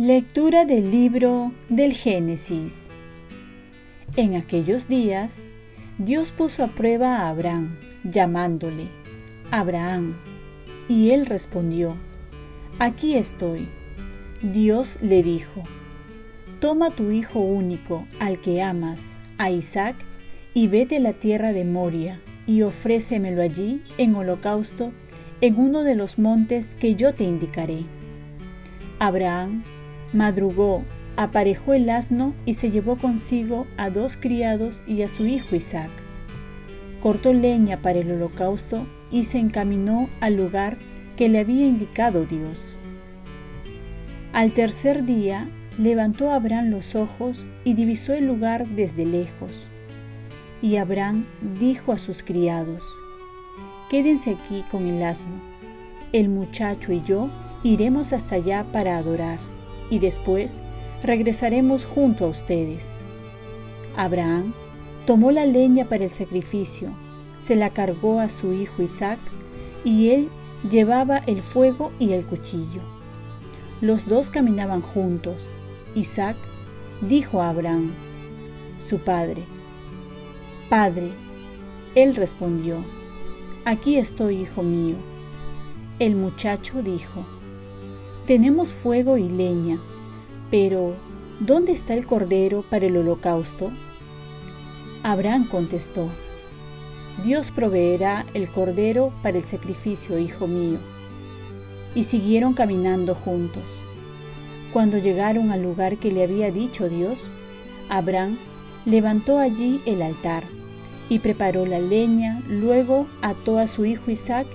Lectura del libro del Génesis. En aquellos días, Dios puso a prueba a Abraham, llamándole, Abraham, y él respondió, Aquí estoy. Dios le dijo, Toma tu hijo único, al que amas, a Isaac, y vete a la tierra de Moria, y ofrécemelo allí en holocausto en uno de los montes que yo te indicaré. Abraham Madrugó, aparejó el asno y se llevó consigo a dos criados y a su hijo Isaac. Cortó leña para el holocausto y se encaminó al lugar que le había indicado Dios. Al tercer día levantó Abraham los ojos y divisó el lugar desde lejos. Y Abraham dijo a sus criados, Quédense aquí con el asno, el muchacho y yo iremos hasta allá para adorar y después regresaremos junto a ustedes. Abraham tomó la leña para el sacrificio, se la cargó a su hijo Isaac y él llevaba el fuego y el cuchillo. Los dos caminaban juntos. Isaac dijo a Abraham, su padre, Padre, él respondió, Aquí estoy, hijo mío. El muchacho dijo, tenemos fuego y leña, pero ¿dónde está el cordero para el holocausto? Abraham contestó, Dios proveerá el cordero para el sacrificio, hijo mío. Y siguieron caminando juntos. Cuando llegaron al lugar que le había dicho Dios, Abraham levantó allí el altar y preparó la leña, luego ató a su hijo Isaac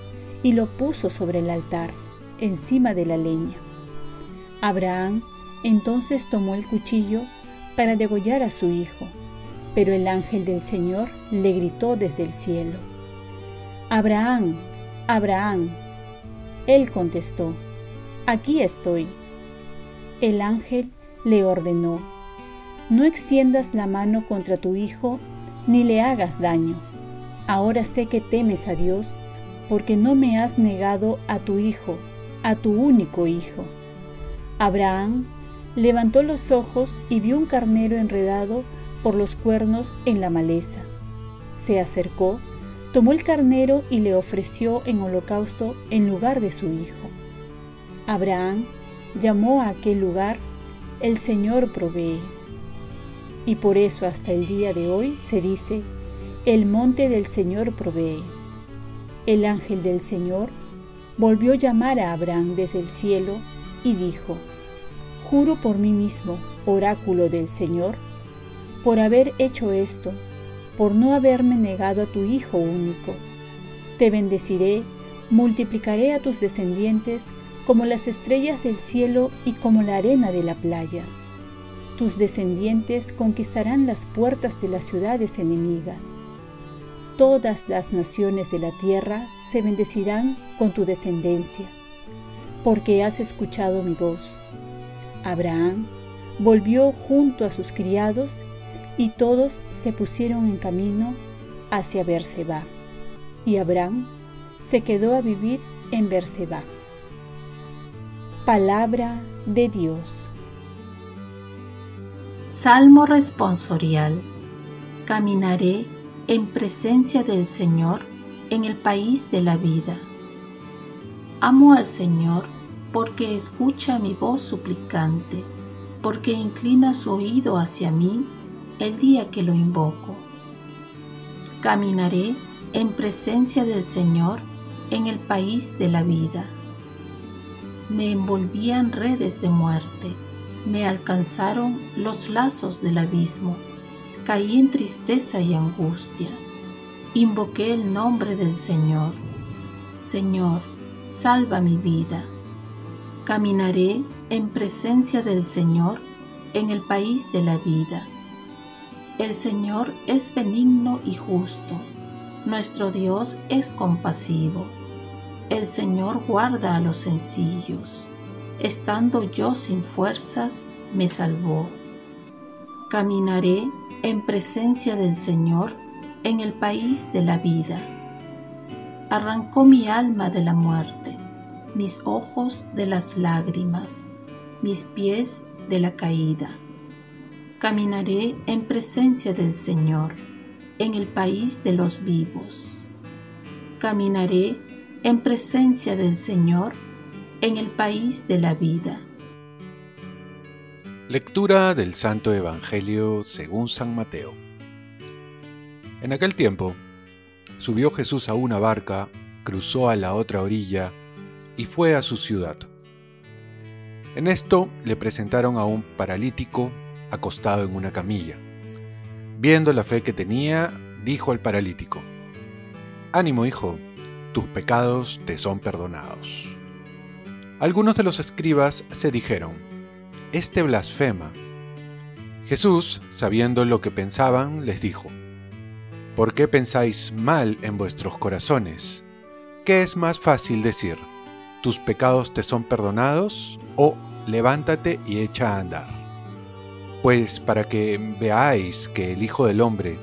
y lo puso sobre el altar, encima de la leña. Abraham entonces tomó el cuchillo para degollar a su hijo, pero el ángel del Señor le gritó desde el cielo, Abraham, Abraham. Él contestó, aquí estoy. El ángel le ordenó, no extiendas la mano contra tu hijo ni le hagas daño. Ahora sé que temes a Dios porque no me has negado a tu hijo, a tu único hijo. Abraham levantó los ojos y vio un carnero enredado por los cuernos en la maleza. Se acercó, tomó el carnero y le ofreció en holocausto en lugar de su hijo. Abraham llamó a aquel lugar el Señor provee. Y por eso hasta el día de hoy se dice, el monte del Señor provee. El ángel del Señor volvió a llamar a Abraham desde el cielo y dijo, Juro por mí mismo, oráculo del Señor, por haber hecho esto, por no haberme negado a tu Hijo único. Te bendeciré, multiplicaré a tus descendientes como las estrellas del cielo y como la arena de la playa. Tus descendientes conquistarán las puertas de las ciudades enemigas. Todas las naciones de la tierra se bendecirán con tu descendencia porque has escuchado mi voz. Abraham volvió junto a sus criados y todos se pusieron en camino hacia Berseba. Y Abraham se quedó a vivir en Berseba. Palabra de Dios. Salmo responsorial. Caminaré en presencia del Señor en el país de la vida. Amo al Señor porque escucha mi voz suplicante, porque inclina su oído hacia mí el día que lo invoco. Caminaré en presencia del Señor en el país de la vida. Me envolvían redes de muerte, me alcanzaron los lazos del abismo, caí en tristeza y angustia. Invoqué el nombre del Señor. Señor, salva mi vida. Caminaré en presencia del Señor en el país de la vida. El Señor es benigno y justo. Nuestro Dios es compasivo. El Señor guarda a los sencillos. Estando yo sin fuerzas, me salvó. Caminaré en presencia del Señor en el país de la vida. Arrancó mi alma de la muerte, mis ojos de las lágrimas, mis pies de la caída. Caminaré en presencia del Señor en el país de los vivos. Caminaré en presencia del Señor en el país de la vida. Lectura del Santo Evangelio según San Mateo. En aquel tiempo, subió Jesús a una barca, cruzó a la otra orilla y fue a su ciudad. En esto le presentaron a un paralítico acostado en una camilla. Viendo la fe que tenía, dijo al paralítico, Ánimo, hijo, tus pecados te son perdonados. Algunos de los escribas se dijeron, Este blasfema. Jesús, sabiendo lo que pensaban, les dijo, ¿Por qué pensáis mal en vuestros corazones? ¿Qué es más fácil decir? ¿Tus pecados te son perdonados? o levántate y echa a andar. Pues para que veáis que el Hijo del Hombre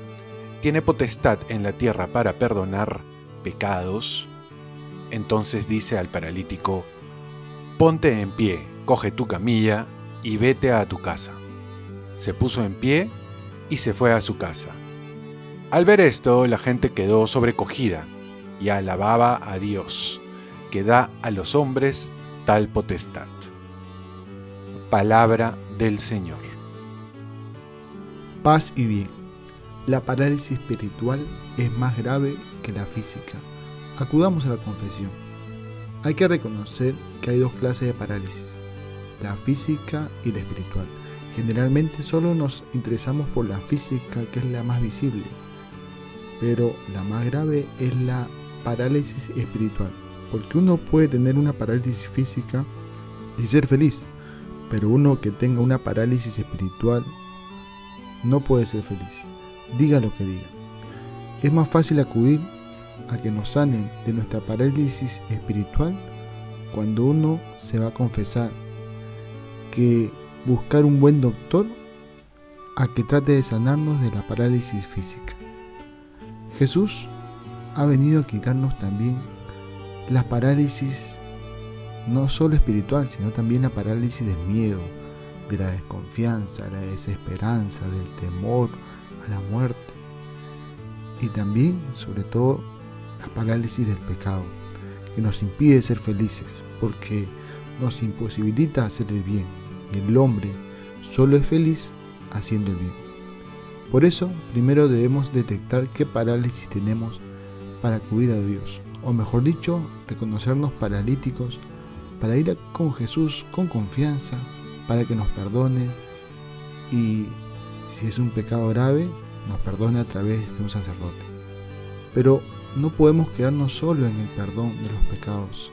tiene potestad en la tierra para perdonar pecados, entonces dice al paralítico, ponte en pie, coge tu camilla y vete a tu casa. Se puso en pie y se fue a su casa. Al ver esto, la gente quedó sobrecogida y alababa a Dios, que da a los hombres tal potestad. Palabra del Señor. Paz y bien. La parálisis espiritual es más grave que la física. Acudamos a la confesión. Hay que reconocer que hay dos clases de parálisis, la física y la espiritual. Generalmente solo nos interesamos por la física, que es la más visible, pero la más grave es la parálisis espiritual, porque uno puede tener una parálisis física y ser feliz, pero uno que tenga una parálisis espiritual no puede ser feliz diga lo que diga. Es más fácil acudir a que nos sanen de nuestra parálisis espiritual cuando uno se va a confesar que buscar un buen doctor a que trate de sanarnos de la parálisis física. Jesús ha venido a quitarnos también la parálisis no solo espiritual, sino también la parálisis del miedo, de la desconfianza, la desesperanza, del temor, a la muerte y también, sobre todo, la parálisis del pecado, que nos impide ser felices, porque nos imposibilita hacer el bien, y el hombre solo es feliz haciendo el bien. Por eso, primero debemos detectar qué parálisis tenemos para acudir a Dios, o mejor dicho, reconocernos paralíticos para ir con Jesús con confianza, para que nos perdone y si es un pecado grave, nos perdone a través de un sacerdote. Pero no podemos quedarnos solo en el perdón de los pecados,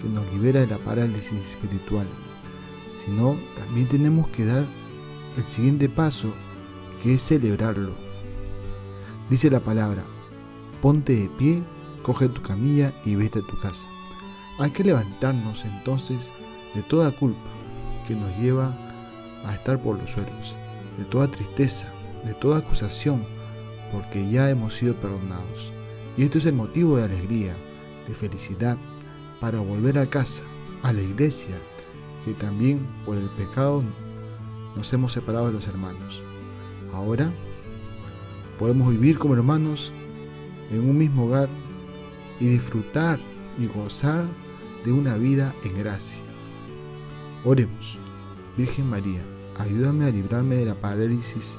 que nos libera de la parálisis espiritual, sino también tenemos que dar el siguiente paso, que es celebrarlo. Dice la palabra, ponte de pie, coge tu camilla y vete a tu casa. Hay que levantarnos entonces de toda culpa que nos lleva a estar por los suelos de toda tristeza, de toda acusación, porque ya hemos sido perdonados. Y esto es el motivo de alegría, de felicidad, para volver a casa, a la iglesia, que también por el pecado nos hemos separado de los hermanos. Ahora podemos vivir como hermanos en un mismo hogar y disfrutar y gozar de una vida en gracia. Oremos, Virgen María ayúdame a librarme de la parálisis